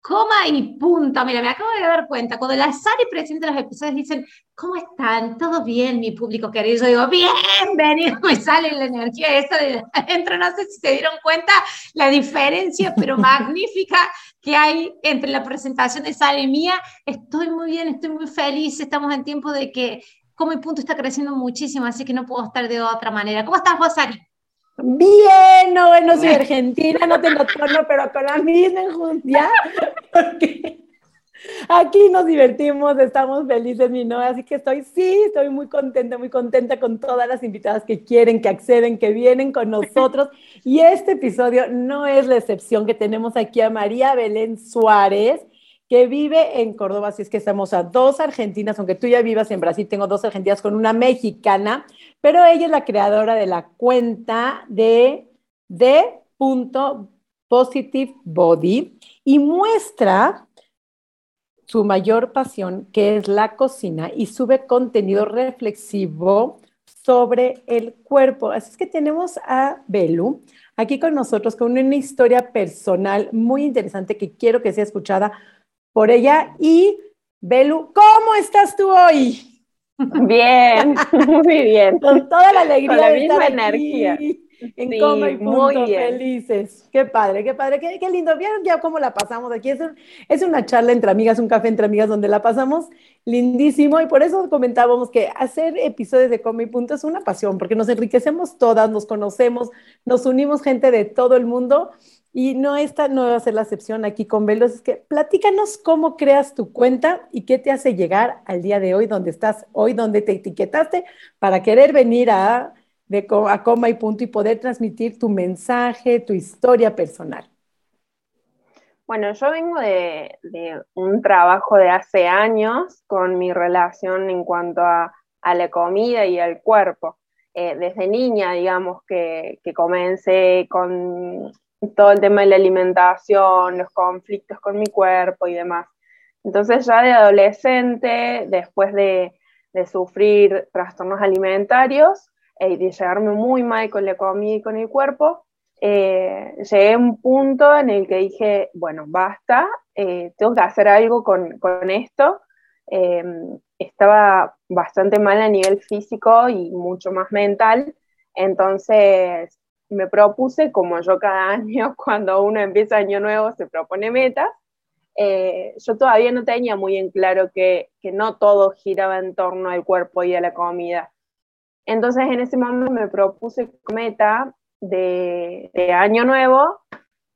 coma y punto. Mira, me acabo de dar cuenta, cuando la Sari presenta los episodios dicen, ¿cómo están? ¿Todo bien, mi público querido? Yo digo, bienvenido, me sale la energía esa de adentro. No sé si se dieron cuenta la diferencia, pero magnífica que hay entre la presentación de Sari y mía. Estoy muy bien, estoy muy feliz, estamos en tiempo de que Coma y Punto está creciendo muchísimo, así que no puedo estar de otra manera. ¿Cómo estás vos, Sari? Bien, no, bueno, soy argentina, no tengo tono, pero con la misma enjundia, porque aquí nos divertimos, estamos felices, mi no, así que estoy, sí, estoy muy contenta, muy contenta con todas las invitadas que quieren, que acceden, que vienen con nosotros, y este episodio no es la excepción, que tenemos aquí a María Belén Suárez, que vive en Córdoba, así es que estamos a dos argentinas, aunque tú ya vivas en Brasil, tengo dos argentinas con una mexicana, pero ella es la creadora de la cuenta de de Positive Body y muestra su mayor pasión, que es la cocina, y sube contenido reflexivo sobre el cuerpo. Así es que tenemos a Belu aquí con nosotros con una historia personal muy interesante que quiero que sea escuchada por ella. Y Belu, ¿cómo estás tú hoy? Bien, muy bien. Con toda la alegría. Con la misma energía. en coma y punto, felices. Qué padre, qué padre, qué, qué, lindo. ¿Vieron ya cómo la pasamos aquí? Es, es una charla entre amigas, un café entre amigas donde la pasamos lindísimo y por eso comentábamos que hacer episodios de coma y punto es una pasión, porque nos enriquecemos todas, nos conocemos, nos unimos gente de todo el mundo y no esta no va a ser la excepción aquí con Velos, es que platícanos cómo creas tu cuenta y qué te hace llegar al día de hoy, donde estás hoy, donde te etiquetaste para querer venir a, de, a coma y punto y poder transmitir tu mensaje, tu historia personal. Bueno, yo vengo de, un trabajo de hace años con mi relación en cuanto a, la comida y al cuerpo. Eh, desde niña, digamos, que, que comencé con todo el tema de la alimentación, los conflictos con mi cuerpo y demás. Entonces ya de adolescente, después de, sufrir trastornos alimentarios eh, y de llegarme muy mal con la comida y con el cuerpo, eh, llegué a un punto en el que dije, bueno, basta, eh, tengo que hacer algo con, con esto. estaba bastante mal a nivel físico y mucho más mental, entonces me propuse, como yo cada año, cuando uno empieza año nuevo, se propone metas, eh, yo todavía no tenía muy en claro que, que, no todo giraba en torno al cuerpo y a la comida. Entonces en ese momento me propuse meta de, año nuevo,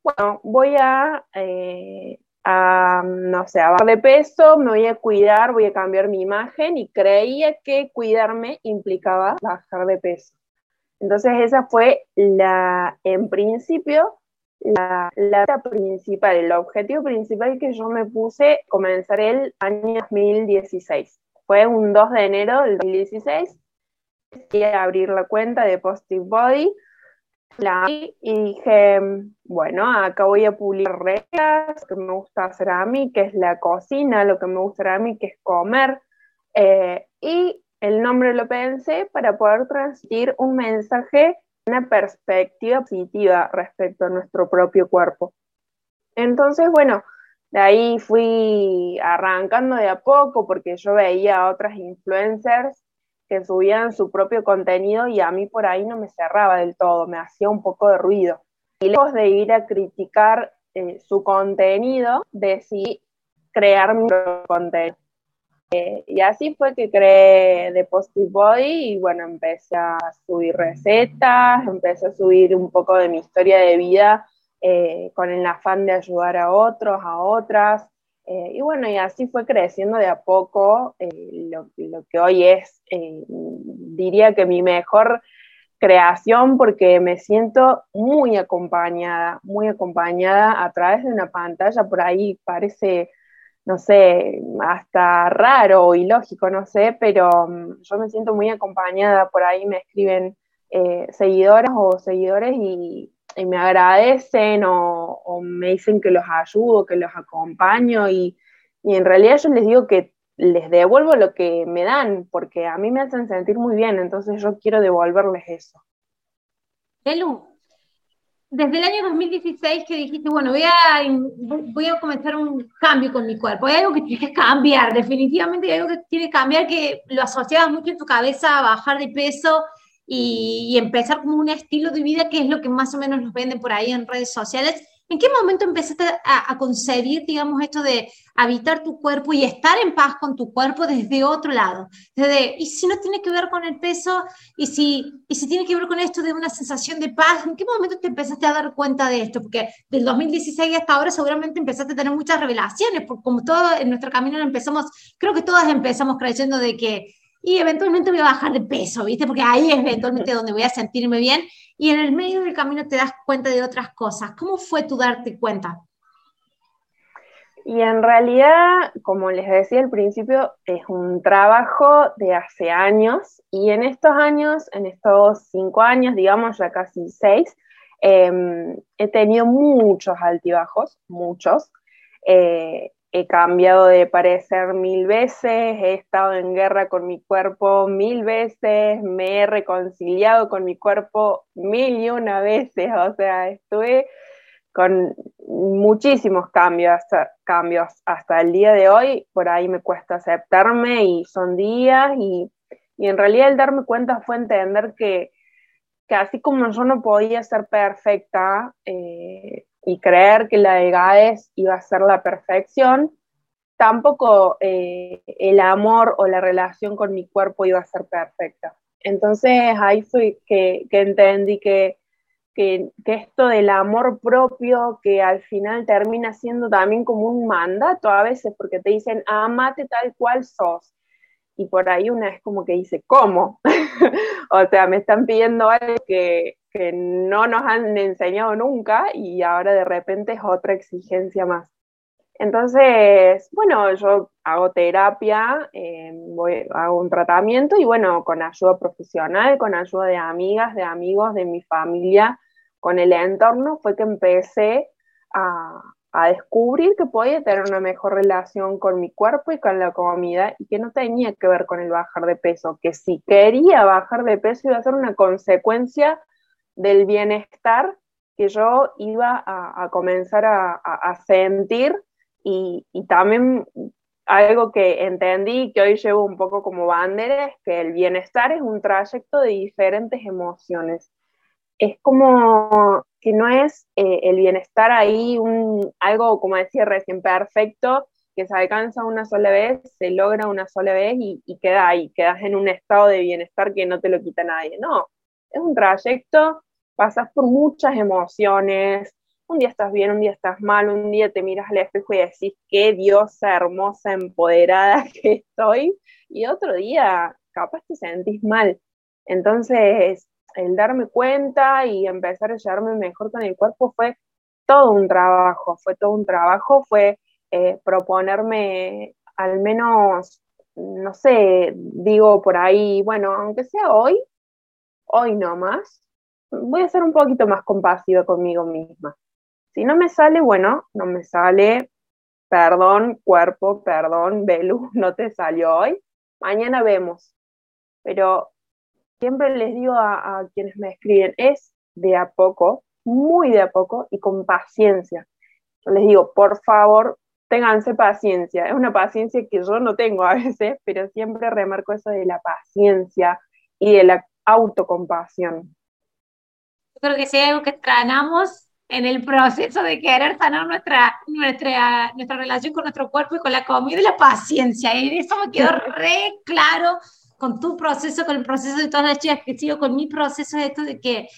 bueno, voy a, eh, a, no sé, bajar de peso, me voy a cuidar, voy a cambiar mi imagen y creía que cuidarme implicaba bajar de peso. Entonces esa fue la, en principio, la, la principal, el objetivo principal que yo me puse comenzar el año 2016. Fue un 2 de enero del 2016, y abrir la cuenta de Positive Body, y dije, bueno, acá voy a publicar reglas, que me gusta hacer a mí, que es la cocina, lo que me gusta a mí, que es comer, eh, y el nombre lo pensé para poder transmitir un mensaje, una perspectiva positiva respecto a nuestro propio cuerpo. Entonces, bueno, de ahí fui arrancando de a poco porque yo veía a otras influencers que subían su propio contenido y a mí por ahí no me cerraba del todo, me hacía un poco de ruido. Y lejos de ir a criticar eh, su contenido, decidí crear mi contenido. Eh, y así fue que creé The Positive Body y bueno, empecé a subir recetas, empecé a subir un poco de mi historia de vida eh, con el afán de ayudar a otros, a otras. Eh, y bueno, y así fue creciendo de a poco lo, lo, que hoy es, diría que mi mejor creación porque me siento muy acompañada, muy acompañada a través de una pantalla, por ahí parece no sé, hasta raro o ilógico, no sé, pero mm, yo me siento muy acompañada, por ahí me escriben eh, seguidoras o seguidores y, me agradecen o, me dicen que los ayudo, que los acompaño y, y en realidad yo les digo que les devuelvo lo que me dan, porque a mí me hacen sentir muy bien, entonces yo quiero devolverles eso. Desde el año 2016 que dijiste, bueno, voy a, voy a comenzar un cambio con mi cuerpo, hay algo que tiene que cambiar, definitivamente hay algo que tiene que cambiar, que lo asociabas mucho en tu cabeza a bajar de peso y, y empezar como un estilo de vida que es lo que más o menos nos venden por ahí en redes sociales. ¿En qué momento empezaste a, concebir, digamos, esto de habitar tu cuerpo y estar en paz con tu cuerpo desde otro lado? Desde, y si no tiene que ver con el peso, y si, y si tiene que ver con esto de una sensación de paz, ¿en qué momento te empezaste a dar cuenta de esto? Porque del 2016 hasta ahora seguramente empezaste a tener muchas revelaciones, porque como todo en nuestro camino empezamos, creo que todas empezamos creyendo de que y eventualmente voy a bajar de peso, ¿viste? Porque ahí es eventualmente donde voy a sentirme bien y en el medio del camino te das cuenta de otras cosas. ¿Cómo fue tu darte cuenta? Y en realidad, como les decía al principio, es un trabajo de hace años y en estos años, en estos cinco años, digamos ya casi seis, em, he tenido muchos altibajos, muchos. Eh, he cambiado de parecer mil veces, he estado en guerra con mi cuerpo mil veces, me he reconciliado con mi cuerpo mil y una veces, o sea, estuve con muchísimos cambios, cambios hasta el día de hoy, por ahí me cuesta aceptarme y son días y, en realidad el darme cuenta fue entender que, que así como yo no podía ser perfecta, eh, y creer que la EGAES iba a ser la perfección, tampoco eh, el amor o la relación con mi cuerpo iba a ser perfecta. Entonces ahí fue que, entendí que, que, esto del amor propio, que al final termina siendo también como un mandato a veces, porque te dicen, amate tal cual sos. Y por ahí una es como que dice, ¿cómo? o sea, me están pidiendo algo que, que no nos han enseñado nunca y ahora de repente es otra exigencia más. Entonces, bueno, yo hago terapia, eh, voy, hago un tratamiento y bueno, con ayuda profesional, con ayuda de amigas, de amigos, de mi familia, con el entorno, fue que empecé a, a descubrir que podía tener una mejor relación con mi cuerpo y con la comida y que no tenía que ver con el bajar de peso, que si quería bajar de peso iba a ser una consecuencia del bienestar que yo iba a, comenzar a, sentir y, también algo que entendí que hoy llevo un poco como bandera es que el bienestar es un trayecto de diferentes emociones. Es como que no es eh, el bienestar ahí un, algo, como decía recién, perfecto, que se alcanza una sola vez, se logra una sola vez y, y queda ahí, quedas en un estado de bienestar que no te lo quita nadie. No, es un trayecto, pasas por muchas emociones, un día estás bien, un día estás mal, un día te miras al espejo y decís, qué diosa hermosa, empoderada que estoy, y otro día capaz te sentís mal. Entonces, el darme cuenta y empezar a llevarme mejor con el cuerpo fue todo un trabajo, fue todo un trabajo, fue eh, proponerme al menos, no sé, digo por ahí, bueno, aunque sea hoy, hoy no más, voy a ser un poquito más compasiva conmigo misma. Si no me sale, bueno, no me sale, perdón cuerpo, perdón Belu, no te salió hoy, mañana vemos. Pero siempre les digo a, quienes me escriben, es de a poco, muy de a poco y con paciencia. Yo les digo, por favor, ténganse paciencia. Es una paciencia que yo no tengo a veces, pero siempre remarco eso de la paciencia y de la autocompasión. Yo creo que si hay algo que extrañamos en el proceso de querer sanar nuestra, nuestra, nuestra relación con nuestro cuerpo y con la comida y la paciencia. Y eso me quedó re claro con tu proceso, con el proceso de todas las chicas que sigo, con mi proceso de esto de que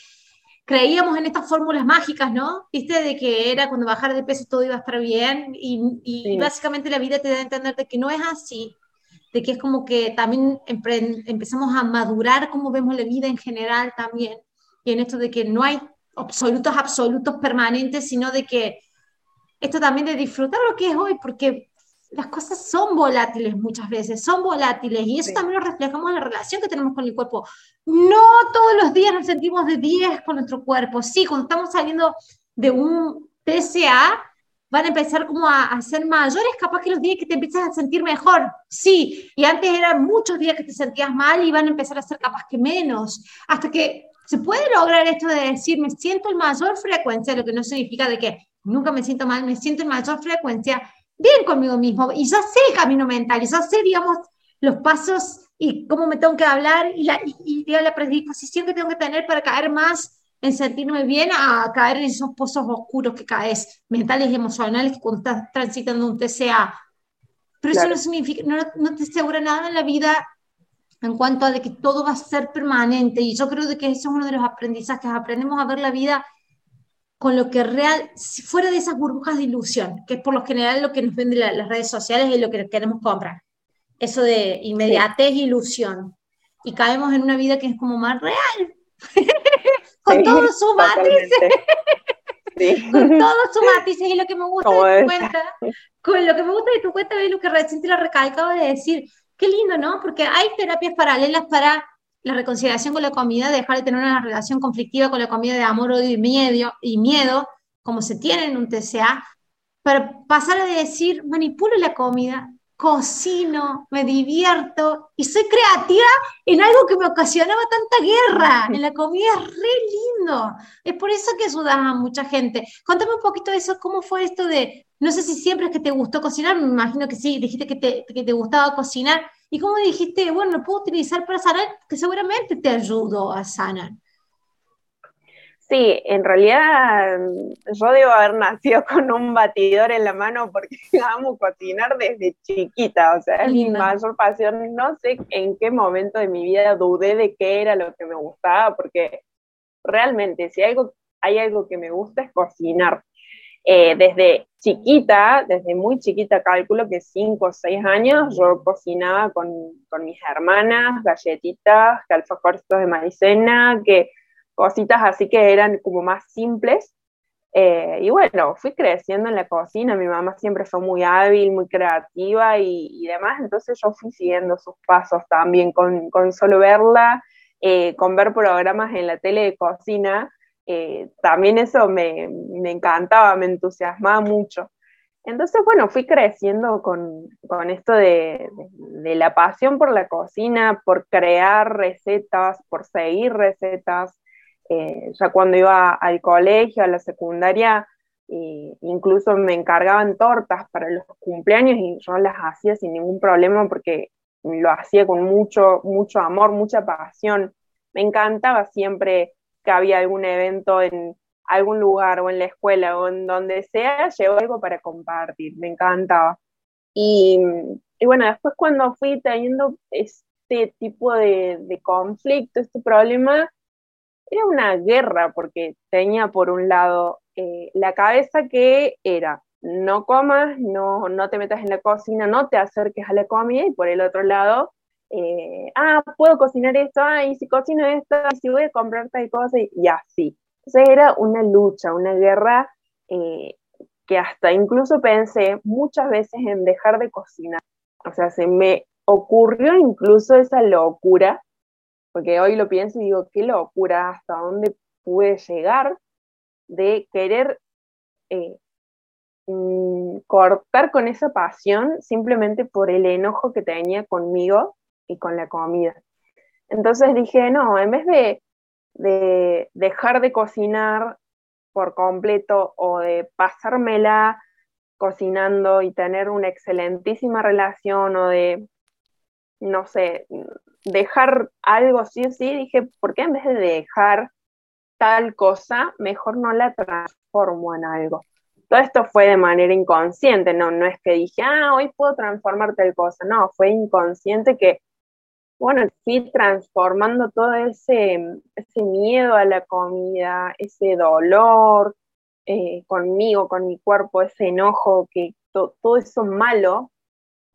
creíamos en estas fórmulas mágicas, ¿no? Viste, de que era cuando bajar de peso todo iba a estar bien y, y básicamente la vida te da a entender de que no es así, de que es como que también empezamos a madurar como vemos la vida en general también, y en esto de que no hay absolutos, absolutos permanentes, sino de que esto también de disfrutar lo que es hoy, porque las cosas son volátiles muchas veces, son volátiles y eso también lo reflejamos en la relación que tenemos con el cuerpo. No todos los días nos sentimos de 10 con nuestro cuerpo. Sí, cuando estamos saliendo de un TCA, van a empezar como a, a, ser mayores, capaz que los días que te empiezas a sentir mejor, sí, y antes eran muchos días que te sentías mal y van a empezar a ser capaz que menos, hasta que se puede lograr esto de decir, me siento en mayor frecuencia, lo que no significa de que nunca me siento mal, me siento en mayor frecuencia, bien conmigo mismo, y ya sé el camino mental, y ya sé, digamos, los pasos y cómo me tengo que hablar y la, y, y la predisposición que tengo que tener para caer más en sentirme bien a caer en esos pozos oscuros que caes, mentales y emocionales, cuando estás transitando un TCA. Pero eso no significa, no, no, te asegura nada en la vida en cuanto a de que todo va a ser permanente. Y yo creo de que eso es uno de los aprendizajes. Aprendemos a ver la vida con lo que real, fuera de esas burbujas de ilusión, que es por lo general lo que nos venden las redes sociales y lo que queremos comprar. Eso de inmediatez e ilusión. Y caemos en una vida que es como más real. con todos sus matices. con todos sus matices y lo que me gusta de tu cuenta, con lo que me gusta de tu cuenta es lo que recién lo recalcaba de decir, qué lindo, ¿no? Porque hay terapias paralelas para la reconciliación con la comida, dejar de tener una relación conflictiva con la comida de amor, odio y miedo, y miedo como se tiene en un TCA, para pasar a decir, manipulo la comida, cocino, me divierto y soy creativa en algo que me ocasionaba tanta guerra. En la comida es re lindo. Es por eso que ayudas a mucha gente. Contame un poquito de eso, cómo fue esto de, no sé si siempre es que te gustó cocinar, me imagino que sí, dijiste que te, que te gustaba cocinar. ¿Y cómo dijiste, bueno, lo puedo utilizar para sanar? Que seguramente te ayudó a sanar. Sí, en realidad yo debo haber nacido con un batidor en la mano porque amo cocinar desde chiquita, o sea, es mi mayor pasión. No sé en qué momento de mi vida dudé de qué era lo que me gustaba, porque realmente si algo, hay algo que me gusta es cocinar. Eh, desde chiquita, desde muy chiquita, calculo que 5 o 6 años, yo cocinaba con, con mis hermanas, galletitas, que de maicena, que cositas así que eran como más simples. Eh, y bueno, fui creciendo en la cocina, mi mamá siempre fue muy hábil, muy creativa y, demás, entonces yo fui siguiendo sus pasos también con, con solo verla, eh, con ver programas en la tele de cocina, eh, también eso me, me, encantaba, me entusiasmaba mucho. Entonces, bueno, fui creciendo con, con esto de, de, la pasión por la cocina, por crear recetas, por seguir recetas, eh, ya cuando iba al colegio, a la secundaria, incluso me encargaban tortas para los cumpleaños y yo las hacía sin ningún problema porque lo hacía con mucho, mucho amor, mucha pasión. Me encantaba siempre que había algún evento en algún lugar o en la escuela o en donde sea, llevo algo para compartir, me encantaba. Y, bueno, después cuando fui teniendo este tipo de conflicto, este problema, era una guerra porque tenía por un lado eh, la cabeza que era no comas, no, no te metas en la cocina, no te acerques a la comida y por el otro lado, eh, ah, puedo cocinar esto, ah, y si cocino esto, y si voy a comprar tal cosa y, así. Entonces era una lucha, una guerra eh, que hasta incluso pensé muchas veces en dejar de cocinar. O sea, se me ocurrió incluso esa locura porque hoy lo pienso y digo, qué locura, hasta dónde pude llegar de querer eh, mm, cortar con esa pasión simplemente por el enojo que tenía conmigo y con la comida. Entonces dije, no, en vez de, de dejar de cocinar por completo o de pasármela cocinando y tener una excelentísima relación o de, no sé, dejar algo sí o sí, dije, ¿por qué en vez de dejar tal cosa, mejor no la transformo en algo? Todo esto fue de manera inconsciente, no, no es que dije, ah, hoy puedo transformar tal cosa, no, fue inconsciente que, bueno, fui transformando todo ese, ese miedo a la comida, ese dolor eh, conmigo, con mi cuerpo, ese enojo, que todo eso malo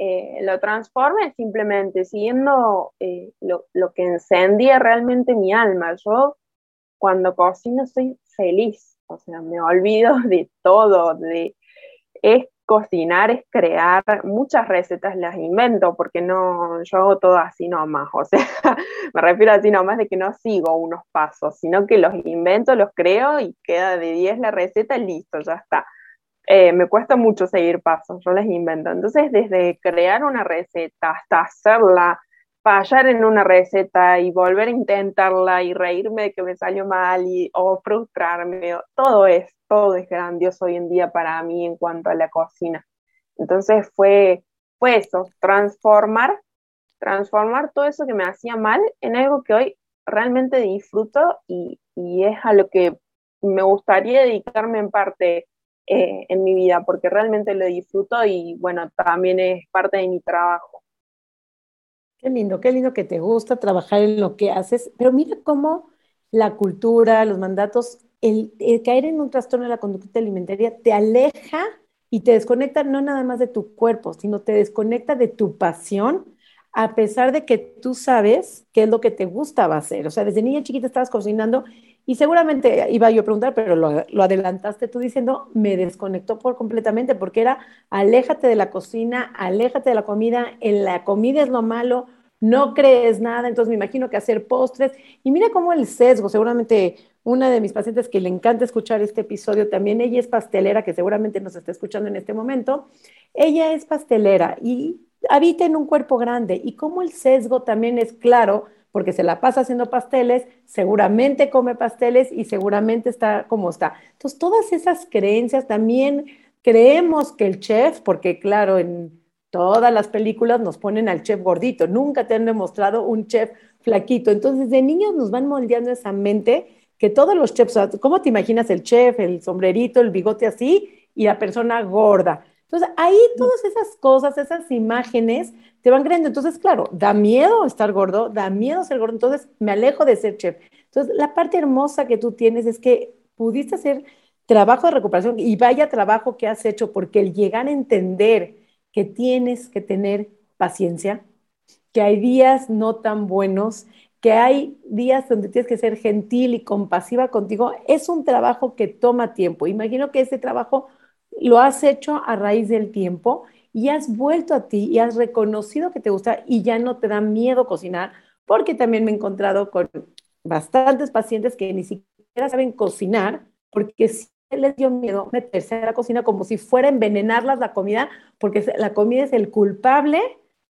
eh, lo transforme simplemente siguiendo eh, lo, lo, que encendía realmente mi alma. Yo cuando cocino soy feliz, o sea, me olvido de todo, de es cocinar, es crear, muchas recetas las invento, porque no, yo hago todo así nomás, o sea, me refiero así nomás de que no sigo unos pasos, sino que los invento, los creo y queda de 10 la receta, listo, ya está. Eh, me cuesta mucho seguir pasos, yo las invento. Entonces, desde crear una receta hasta hacerla, fallar en una receta y volver a intentarla y reírme de que me salió mal o frustrarme, todo es, todo es grandioso hoy en día para mí en cuanto a la cocina. Entonces fue, fue eso, transformar, transformar todo eso que me hacía mal en algo que hoy realmente disfruto y, y es a lo que me gustaría dedicarme en parte eh, en mi vida, porque realmente lo disfruto y bueno, también es parte de mi trabajo. Qué lindo, qué lindo que te gusta trabajar en lo que haces, pero mira cómo la cultura, los mandatos, el, caer en un trastorno de la conducta alimentaria te aleja y te desconecta no nada más de tu cuerpo, sino te desconecta de tu pasión, a pesar de que tú sabes qué es lo que te gustaba hacer. O sea, desde niña chiquita estabas cocinando y seguramente iba yo a preguntar, pero lo, adelantaste tú diciendo, me desconectó por completamente, porque era, aléjate de la cocina, aléjate de la comida, en la comida es lo malo, no crees nada, entonces me imagino que hacer postres. Y mira cómo el sesgo, seguramente una de mis pacientes que le encanta escuchar este episodio, también ella es pastelera, que seguramente nos está escuchando en este momento, ella es pastelera y habita en un cuerpo grande. Y cómo el sesgo también es claro, porque se la pasa haciendo pasteles, seguramente come pasteles y seguramente está como está. Entonces, todas esas creencias también creemos que el chef, porque claro, en todas las películas nos ponen al chef gordito, nunca te han demostrado un chef flaquito. Entonces, de niños nos van moldeando esa mente que todos los chefs, ¿cómo te imaginas el chef, el sombrerito, el bigote así y la persona gorda? Entonces, ahí todas esas cosas, esas imágenes te van creando. Entonces, claro, da miedo estar gordo, da miedo ser gordo, entonces me alejo de ser chef. Entonces, la parte hermosa que tú tienes es que pudiste hacer trabajo de recuperación y vaya trabajo que has hecho, porque el llegar a entender que tienes que tener paciencia, que hay días no tan buenos, que hay días donde tienes que ser gentil y compasiva contigo, es un trabajo que toma tiempo. Imagino que ese trabajo lo has hecho a raíz del tiempo y has vuelto a ti y has reconocido que te gusta y ya no te da miedo cocinar, porque también me he encontrado con bastantes pacientes que ni siquiera saben cocinar porque sí les dio miedo meterse a la cocina como si fuera envenenarlas la comida, porque la comida es el culpable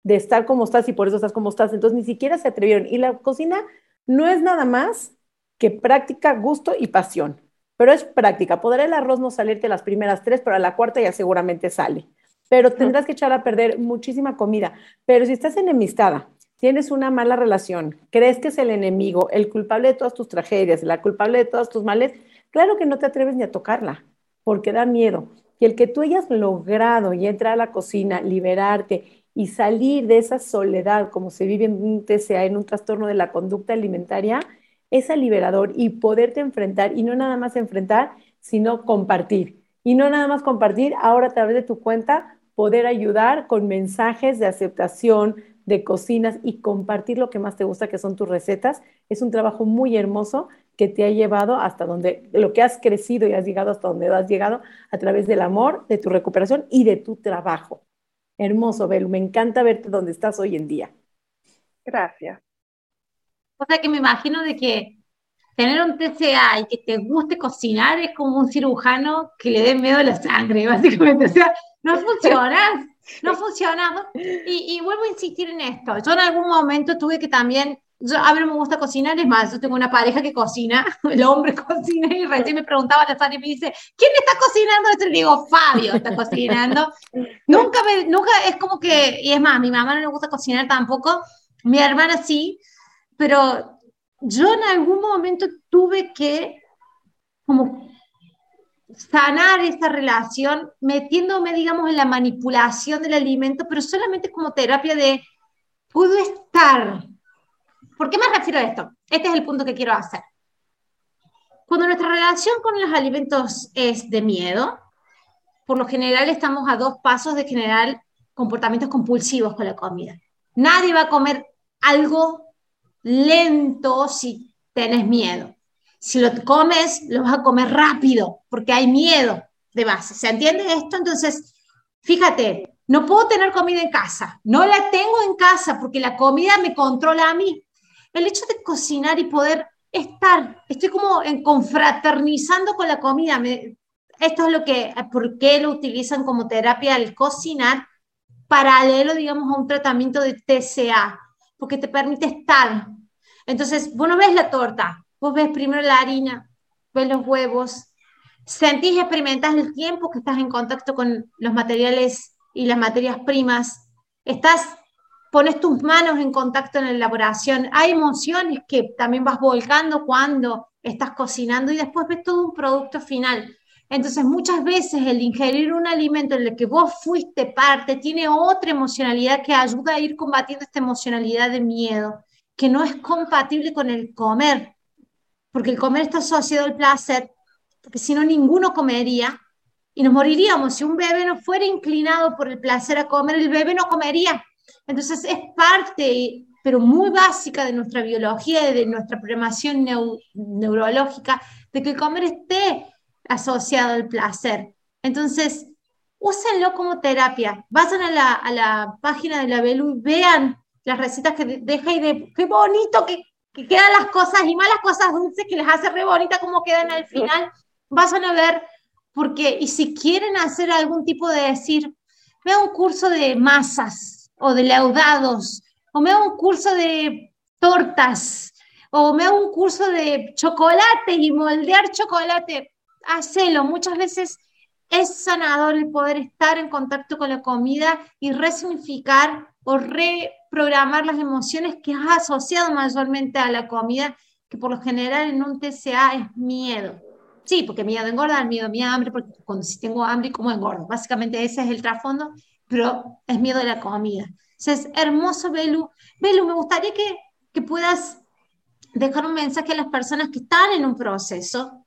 de estar como estás y por eso estás como estás. Entonces ni siquiera se atrevieron. Y la cocina no es nada más que práctica, gusto y pasión, pero es práctica. Podrá el arroz no salirte las primeras tres, pero a la cuarta ya seguramente sale pero tendrás que echar a perder muchísima comida. Pero si estás enemistada, tienes una mala relación, crees que es el enemigo, el culpable de todas tus tragedias, la culpable de todos tus males, claro que no te atreves ni a tocarla, porque da miedo. Y el que tú hayas logrado y entrar a la cocina, liberarte y salir de esa soledad, como se vive en un TCA, en un trastorno de la conducta alimentaria, es liberador y poderte enfrentar, y no nada más enfrentar, sino compartir. Y no nada más compartir, ahora a través de tu cuenta, poder ayudar con mensajes de aceptación, de cocinas y compartir lo que más te gusta, que son tus recetas. Es un trabajo muy hermoso que te ha llevado hasta donde, lo que has crecido y has llegado hasta donde has llegado a través del amor, de tu recuperación y de tu trabajo. Hermoso, Belu. Me encanta verte donde estás hoy en día. Gracias. O sea que me imagino de que tener un TCA y que te guste cocinar es como un cirujano que le dé miedo a la sangre, básicamente. O sea, no funciona, no funciona. Y, y, vuelvo a insistir en esto. Yo en algún momento tuve que también, yo, a mí no me gusta cocinar, es más, yo tengo una pareja que cocina, el hombre cocina y recién me preguntaba la Sara y me dice, ¿quién está cocinando? Y le digo, Fabio está cocinando. nunca, me, nunca es como que, y es más, mi mamá no le gusta cocinar tampoco, mi hermana sí, pero yo en algún momento tuve que como sanar esa relación metiéndome, digamos, en la manipulación del alimento, pero solamente como terapia de, puedo estar. ¿Por qué me refiero a esto? Este es el punto que quiero hacer. Cuando nuestra relación con los alimentos es de miedo, por lo general estamos a dos pasos de generar comportamientos compulsivos con la comida. Nadie va a comer algo lento si tenés miedo. Si lo comes, lo vas a comer rápido porque hay miedo. de base. ¿Se entiende esto? Entonces, fíjate, no puedo tener comida en casa, no la tengo en casa porque la comida me controla a mí. El hecho de cocinar y poder estar, estoy como en confraternizando con la comida. esto es lo que, ¿por qué lo utilizan como terapia el cocinar? Paralelo, digamos, a un tratamiento de TCA, porque te permite estar. Entonces, vos no ves la torta, vos ves primero la harina, ves los huevos, sentís y experimentás el tiempo que estás en contacto con los materiales y las materias primas, estás pones tus manos en contacto en la elaboración. Hay emociones que también vas volcando cuando estás cocinando y después ves todo un producto final. Entonces, muchas veces el ingerir un alimento en el que vos fuiste parte tiene otra emocionalidad que ayuda a ir combatiendo esta emocionalidad de miedo, que no es compatible con el comer, porque el comer está asociado al placer, porque si no, ninguno comería y nos moriríamos. Si un bebé no fuera inclinado por el placer a comer, el bebé no comería. Entonces es parte, pero muy básica de nuestra biología de nuestra programación neurológica, de que el comer esté asociado al placer. Entonces, úsenlo como terapia. Vayan a la, a la página de la Belu y vean las recetas que deja y de qué bonito que, que, quedan las cosas y malas cosas dulces que les hace re bonita como quedan al final. Vayan a ver, porque, y si quieren hacer algún tipo de decir, vea un curso de masas, o de laudados, o me un curso de tortas, o me un curso de chocolate y moldear chocolate. Hacelo, muchas veces es sanador el poder estar en contacto con la comida y resignificar o reprogramar las emociones que has asociado mayormente a la comida, que por lo general en un TCA es miedo. Sí, porque miedo a engordar, miedo a mi hambre, porque cuando si tengo hambre, ¿cómo engordo? Básicamente ese es el trasfondo pero es miedo de la comida. es hermoso, Belu. Belu, me gustaría que, que puedas dejar un mensaje a las personas que están en un proceso,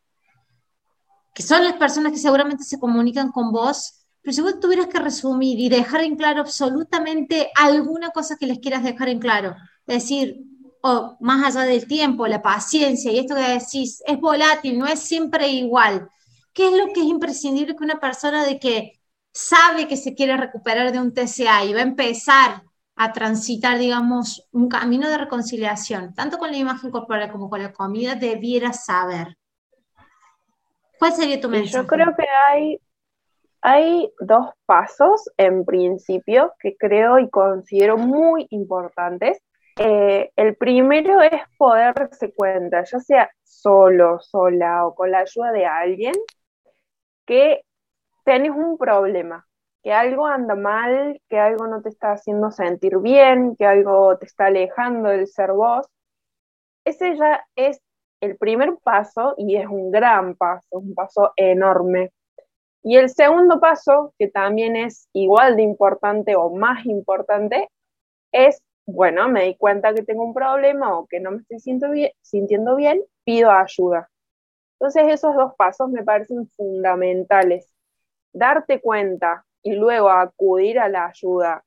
que son las personas que seguramente se comunican con vos, pero si vos tuvieras que resumir y dejar en claro absolutamente alguna cosa que les quieras dejar en claro, es decir, o más allá del tiempo, la paciencia y esto que decís, es volátil, no es siempre igual. ¿Qué es lo que es imprescindible que una persona de que sabe que se quiere recuperar de un TCA y va a empezar a transitar, digamos, un camino de reconciliación, tanto con la imagen corporal como con la comida, debiera saber. ¿Cuál sería tu mensaje? Yo creo que hay, hay dos pasos en principio que creo y considero muy importantes. Eh, el primero es poder darse cuenta, ya sea solo, sola o con la ayuda de alguien, que tienes un problema, que algo anda mal, que algo no te está haciendo sentir bien, que algo te está alejando del ser vos, ese ya es el primer paso y es un gran paso, un paso enorme. Y el segundo paso, que también es igual de importante o más importante, es, bueno, me di cuenta que tengo un problema o que no me estoy sintiendo bien, pido ayuda. Entonces esos dos pasos me parecen fundamentales darte cuenta y luego acudir a la ayuda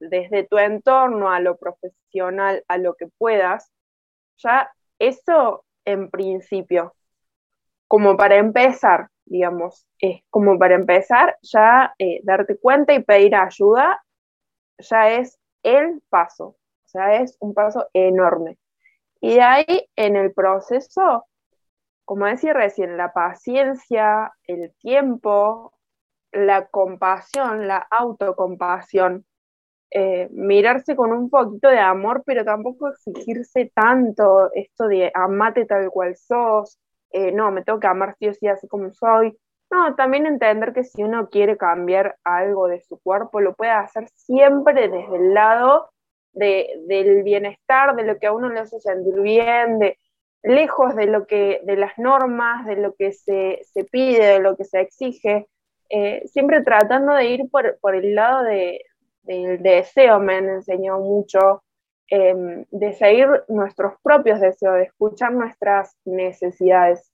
desde tu entorno, a lo profesional, a lo que puedas, ya eso en principio, como para empezar, digamos, es como para empezar, ya eh, darte cuenta y pedir ayuda, ya es el paso, o sea, es un paso enorme. Y de ahí en el proceso, como decía recién, la paciencia, el tiempo, la compasión, la autocompasión, eh, mirarse con un poquito de amor, pero tampoco exigirse tanto esto de amate tal cual sos, eh, no, me tengo que amar sí o sí así como soy. No, también entender que si uno quiere cambiar algo de su cuerpo, lo puede hacer siempre desde el lado del bienestar, de lo que a uno le hace sentir bien, de, lejos de lo que, de las normas, de lo que se, se pide, de lo que se exige, eh, siempre tratando de ir por, por el lado de, del deseo, me han enseñado mucho, em, de seguir nuestros propios deseos, de escuchar nuestras necesidades.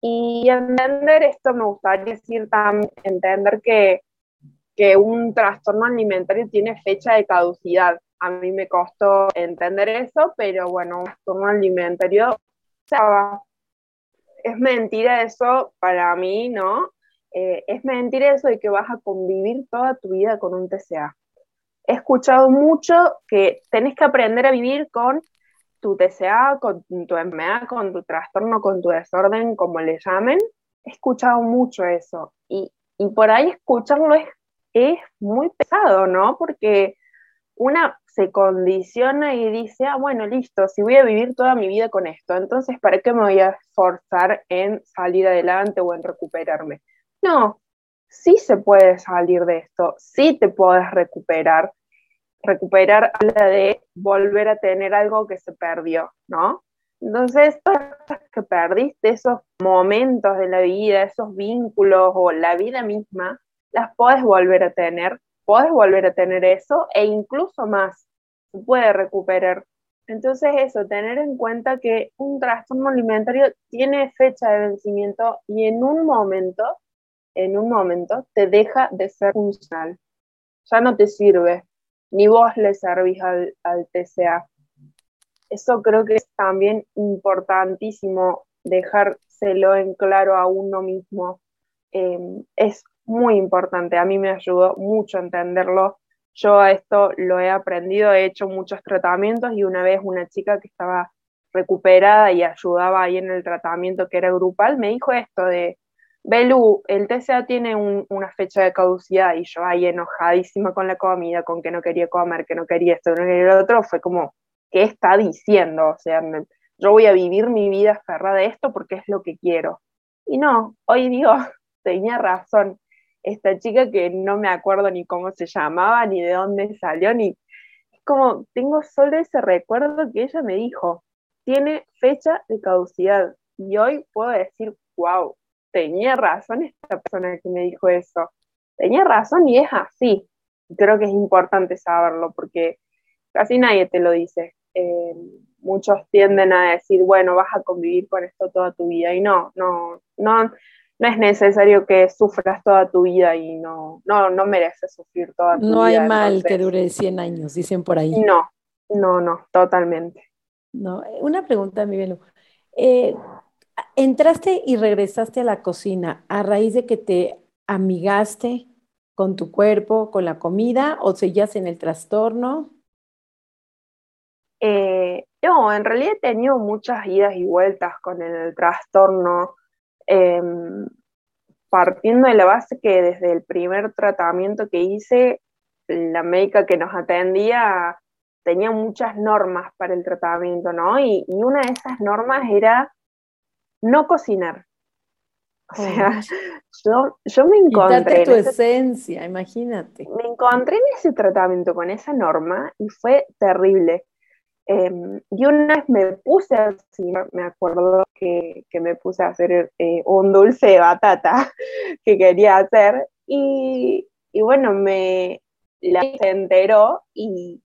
Y entender esto me gustaría decir también, entender que, que un trastorno alimentario tiene fecha de caducidad. A mí me costó entender eso, pero bueno, un trastorno alimentario, es mentira eso para mí, ¿no? eh, es mentir eso de que vas a convivir toda tu vida con un TCA. He escuchado mucho que tenés que aprender a vivir con tu TCA, con tu enfermedad, con tu trastorno, con tu desorden, como le llamen. He escuchado mucho eso. Y, y por ahí escucharlo es, es muy pesado, ¿no? Porque una se condiciona y dice, ah, bueno, listo, si voy a vivir toda mi vida con esto, entonces, ¿para qué me voy a esforzar en salir adelante o en recuperarme? No, sí se puede salir de esto, sí te puedes recuperar. Recuperar habla de volver a tener algo que se perdió, ¿no? Entonces, todas las cosas que perdiste, esos momentos de la vida, esos vínculos o la vida misma, las puedes volver a tener, puedes volver a tener eso e incluso más se puede recuperar. Entonces eso, tener en cuenta que un trastorno alimentario tiene fecha de vencimiento y en un momento, en un momento, te deja de ser funcional. Ya no te sirve, ni vos le servís al, TCA. Eso creo que es también importantísimo dejárselo en claro a uno mismo. Eh, es muy importante, a mí me ayudó mucho entenderlo yo a esto lo he aprendido, he hecho muchos tratamientos y una vez una chica que estaba recuperada y ayudaba ahí en el tratamiento que era grupal, me dijo esto de, Belu, el TCA tiene una fecha de caducidad y yo ahí enojadísima con la comida, con que no quería comer, que no quería esto, que no quería lo otro, fue como, ¿qué está diciendo? O sea, yo voy a vivir mi vida aferrada de esto porque es lo que quiero. Y no, hoy digo, tenía razón, esta chica que no me acuerdo ni cómo se llamaba, ni de dónde salió, ni como tengo solo ese recuerdo que ella me dijo, tiene fecha de caducidad. Y hoy puedo decir, wow, tenía razón esta persona que me dijo eso. Tenía razón y es así. Creo que es importante saberlo porque casi nadie te lo dice. Eh, muchos tienden a decir, bueno, vas a convivir con esto toda tu vida. Y no, no, no, no es necesario que sufras toda tu vida y no, no, no mereces sufrir toda tu vida. No hay mal que dure 100 años, dicen por ahí. No, no, no, totalmente. No, una pregunta, mi Belu. Eh, ¿Entraste y regresaste a la cocina a raíz de que te amigaste con tu cuerpo, con la comida, o seguías en el trastorno? Eh, no, en realidad he tenido muchas idas y vueltas con el trastorno. Em, partiendo de la base que desde el primer tratamiento que hice, la médica que nos atendía tenía muchas normas para el tratamiento, ¿no? Y, una de esas normas era no cocinar. O sea, yo, yo, me encontré... en tu esencia, imagínate. Me encontré en ese tratamiento con esa norma y fue terrible. Em, y una vez me puse así, me acuerdo que, que me puse a hacer eh, un dulce de batata que quería hacer y, y bueno, me la se enteró y,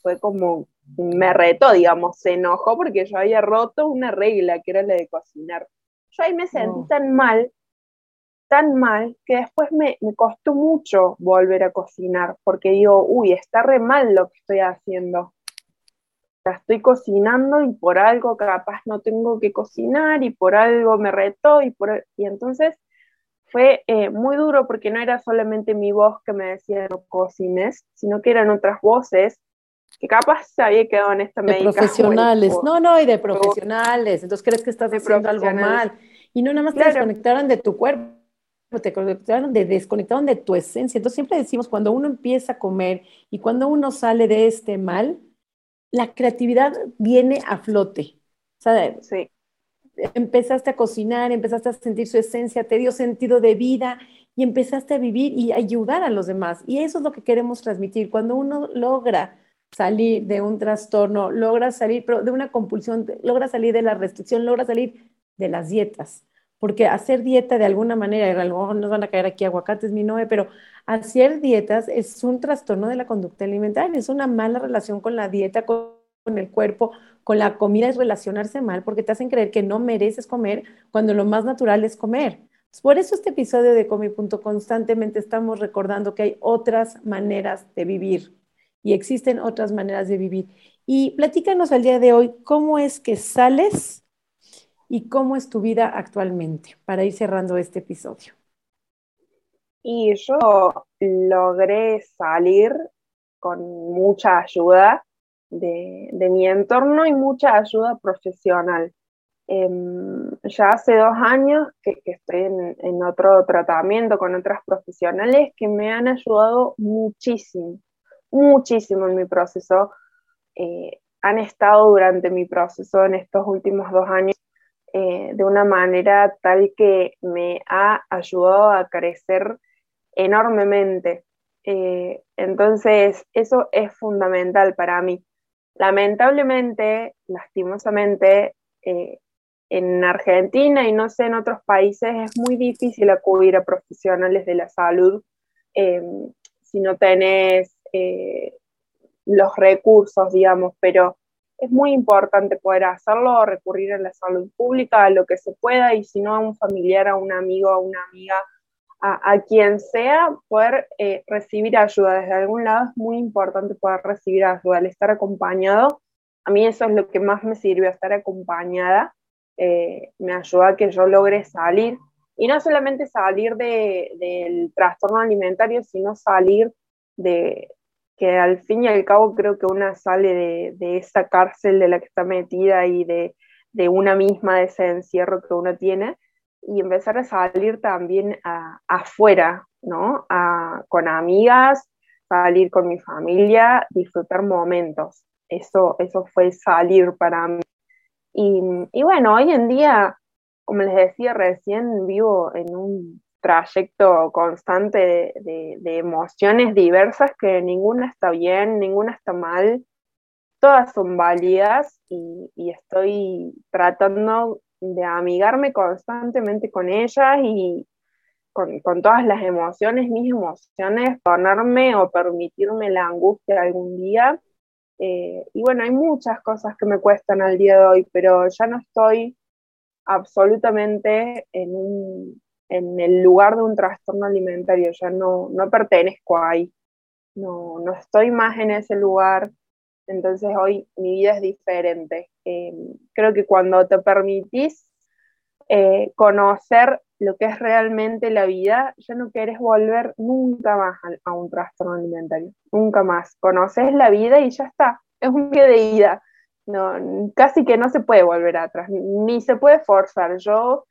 fue como, me retó, digamos, se enojó porque yo había roto una regla que era la de cocinar. Yo ahí me sentí tan mal, tan mal, que después me, me costó mucho volver a cocinar porque digo, uy, está re mal lo que estoy haciendo. Estoy cocinando y por algo capaz no tengo que cocinar y por algo me retó y, por, y entonces fue eh, muy duro porque no era solamente mi voz que me decía no cocines, sino que eran otras voces que capaz se había quedado en esta de profesionales, no, no, y de profesionales, entonces crees que estás haciendo algo mal y no nada más te desconectaron de tu cuerpo, te desconectaron de, desconectaron de tu esencia, entonces siempre decimos cuando uno empieza a comer y cuando uno sale de este mal, la creatividad viene a flote. sí. Empezaste a cocinar, empezaste a sentir su esencia, te dio sentido de vida y empezaste a vivir y ayudar a los demás. Y eso es lo que queremos transmitir. Cuando uno logra salir de un trastorno, logra salir de una compulsión, logra salir de la restricción, logra salir de las dietas. Porque hacer dieta de alguna manera, a lo mejor nos van a caer aquí aguacates, mi noe, pero hacer dietas es un trastorno de la conducta alimentaria, es una mala relación con la dieta, con, el cuerpo, con la comida, es relacionarse mal porque te hacen creer que no mereces comer cuando lo más natural es comer. Por eso este episodio de Comi.constantemente constantemente estamos recordando que hay otras maneras de vivir y existen otras maneras de vivir. Y platícanos al día de hoy cómo es que sales y cómo es tu vida actualmente para ir cerrando este episodio. Y yo logré salir con mucha ayuda de, mi entorno y mucha ayuda profesional. Em, ya hace dos años que, estoy en, otro tratamiento con otras profesionales que me han ayudado muchísimo, muchísimo en mi proceso. Eh, han estado durante mi proceso en estos últimos dos años eh, de una manera tal que me ha ayudado a crecer enormemente. Eh, entonces, eso es fundamental para mí. Lamentablemente, lastimosamente, en Argentina y no sé en otros países es muy difícil acudir a profesionales de la salud si no tenés los recursos, digamos, pero es muy importante poder hacerlo, recurrir a la salud pública, a lo que se pueda, y si no a un familiar, a un amigo, a una amiga, a, quien sea, poder eh, recibir ayuda. Desde algún lado es muy importante poder recibir ayuda, el estar acompañado. A mí eso es lo que más me sirve, estar acompañada. Eh, me ayuda a que yo logre salir, y no solamente salir del trastorno alimentario, sino salir de, que al fin y al cabo creo que una sale de, esa cárcel de la que está metida y de, una misma, de ese encierro que uno tiene, y empezar a salir también afuera, ¿no? con amigas, salir con mi familia, disfrutar momentos. Eso, eso fue salir para mí. Y, y bueno, hoy en día, como les decía recién, vivo en un trayecto constante de, emociones diversas que ninguna está bien, ninguna está mal, todas son válidas y, estoy tratando de amigarme constantemente con ellas y con, todas las emociones, mis emociones, ponerme o permitirme la angustia algún día. Eh, y bueno, hay muchas cosas que me cuestan al día de hoy, pero ya no estoy absolutamente en un, en el lugar de un trastorno alimentario, ya no, no pertenezco ahí, no, no estoy más en ese lugar, entonces hoy mi vida es diferente. Eh, creo que cuando te permitís eh, conocer lo que es realmente la vida, ya no quieres volver nunca más a, un trastorno alimentario, nunca más. Conoces la vida y ya está, es un pie de ida. No, casi que no se puede volver atrás, ni se puede forzar. Yo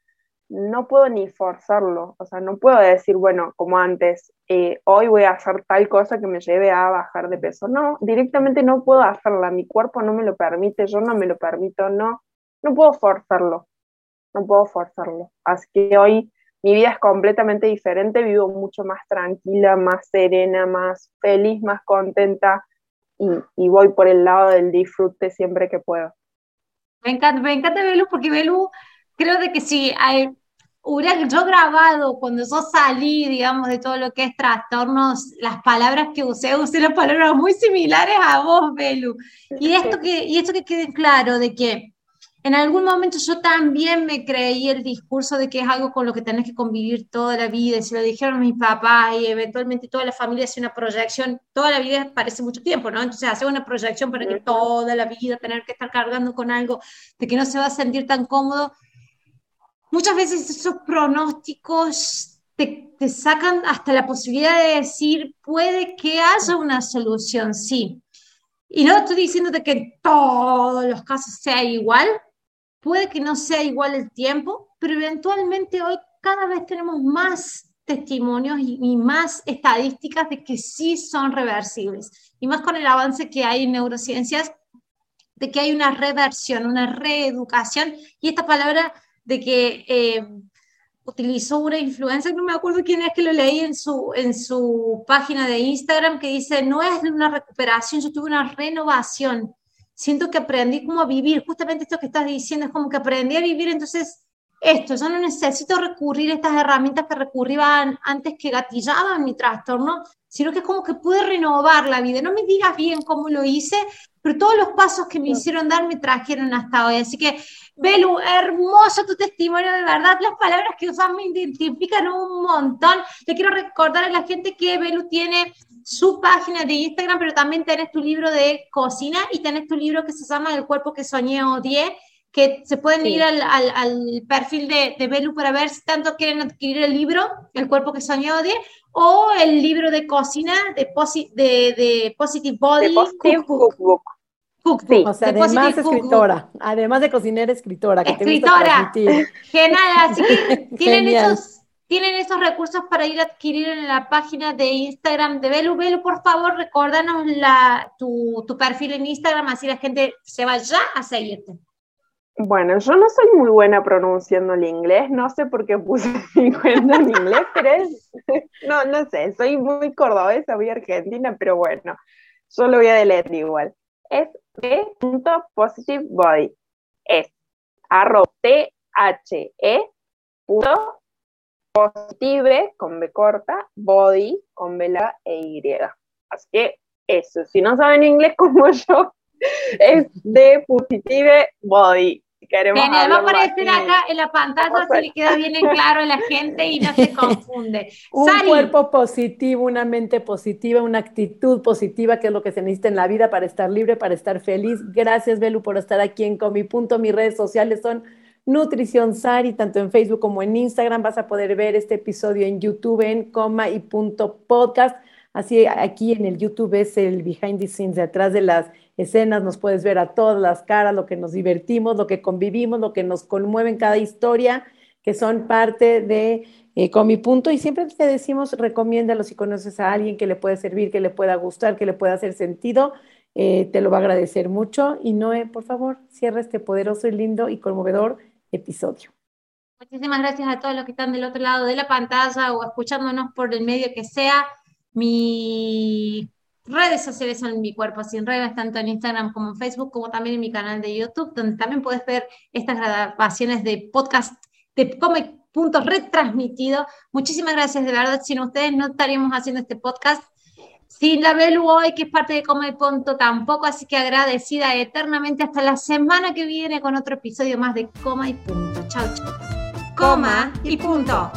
no puedo ni forzarlo, o sea, no puedo decir, bueno, como antes, eh, hoy voy a hacer tal cosa que me lleve a bajar de peso. No, directamente no puedo hacerla, mi cuerpo no me lo permite, yo no me lo permito, no, no puedo forzarlo, no puedo forzarlo. Así que hoy mi vida es completamente diferente, vivo mucho más tranquila, más serena, más feliz, más contenta y, y voy por el lado del disfrute siempre que puedo. Me encanta, me encanta Belu porque Belu creo de que si hay, hubiera yo grabado cuando yo salí, digamos, de todo lo que es trastornos, las palabras que usé, usé las palabras muy similares a vos, Belu. Y esto que, y esto que quede claro, de que en algún momento yo también me creí el discurso de que es algo con lo que tenés que convivir toda la vida, y se lo dijeron mis papás y eventualmente toda la familia hace una proyección, toda la vida parece mucho tiempo, ¿no? Entonces hace una proyección para que toda la vida tener que estar cargando con algo de que no se va a sentir tan cómodo muchas veces esos pronósticos te, sacan hasta la posibilidad de decir, puede que haya una solución, sí. Y no estoy diciéndote que en todos los casos sea igual, puede que no sea igual el tiempo, pero eventualmente hoy cada vez tenemos más testimonios y, y, más estadísticas de que sí son reversibles. Y más con el avance que hay en neurociencias, de que hay una reversión, una reeducación. Y esta palabra de que eh, utilizó una influencia, no me acuerdo quién es que lo leí en su, en su página de Instagram, que dice, no es una recuperación, yo tuve una renovación. Siento que aprendí cómo vivir, justamente esto que estás diciendo, es como que aprendí a vivir, entonces esto, yo no necesito recurrir a estas herramientas que recurrían antes que gatillaban mi trastorno, sino que es como que pude renovar la vida. No me digas bien cómo lo hice, pero todos los pasos que me hicieron dar me trajeron hasta hoy. Así que, Belu, hermoso tu testimonio, de verdad, las palabras que usas me identifican un montón. Le quiero recordar a la gente que Belu tiene su página de Instagram, pero también tenés tu libro de cocina y tenés tu libro que se llama El cuerpo que soñé odié que se pueden ir al, al, perfil de, de, Belu para ver si tanto quieren adquirir el libro, El cuerpo que soñé odie, o el libro de cocina de, de, Positive Body. Cookbook. O sea, además escritora, además de cocinera, escritora. escritora. Genial, así que tienen esos, tienen esos recursos para ir a adquirir en la página de Instagram de Belu. Belu, por favor, recordanos la, tu, tu perfil en Instagram, así la gente se va ya a seguirte. Bueno, yo no soy muy buena pronunciando el inglés, no sé por qué puse mi cuenta en inglés, pero es, no, no sé, soy muy cordobesa, muy argentina, pero bueno, yo lo voy a leer igual. Es body Es arroba t h e punto positive con B corta, body con B la e Y. Así que eso, si no saben inglés como yo, es de positive body queremos va a aparecer acá en la pantalla, así le queda bien en claro a la gente y no se confunde. un cuerpo positivo, una mente positiva, una actitud positiva, que es lo que se necesita en la vida para estar libre, para estar feliz. Gracias, Belu, por estar aquí en Comi Punto. Mis redes sociales son Nutrición Sari, tanto en Facebook como en Instagram. Vas a poder ver este episodio en YouTube en coma y punto podcast. Así aquí en el YouTube es el behind the scenes, detrás de las escenas, nos puedes ver a todas las caras, lo que nos divertimos, lo que convivimos, lo que nos conmueve en cada historia, que son parte de eh, Con mi punto. Y siempre te decimos, recomiéndalo si conoces a alguien que le puede servir, que le pueda gustar, que le pueda hacer sentido. Eh, te lo va a agradecer mucho. Y Noé, por favor, cierra este poderoso y lindo y conmovedor episodio. Muchísimas gracias a todos los que están del otro lado de la pantalla o escuchándonos por el medio que sea. Mi redes sociales son Mi Cuerpo Sin Reglas, tanto en Instagram como en Facebook, como también en mi canal de YouTube, donde también puedes ver estas grabaciones de podcast de Come Punto retransmitido. Muchísimas gracias, de verdad. Sin ustedes no estaríamos haciendo este podcast. Sin la Belu hoy, que es parte de Come Punto, tampoco, así que agradecida eternamente hasta la semana que viene con otro episodio más de Coma y Punto. Chao, chao. Coma y Punto.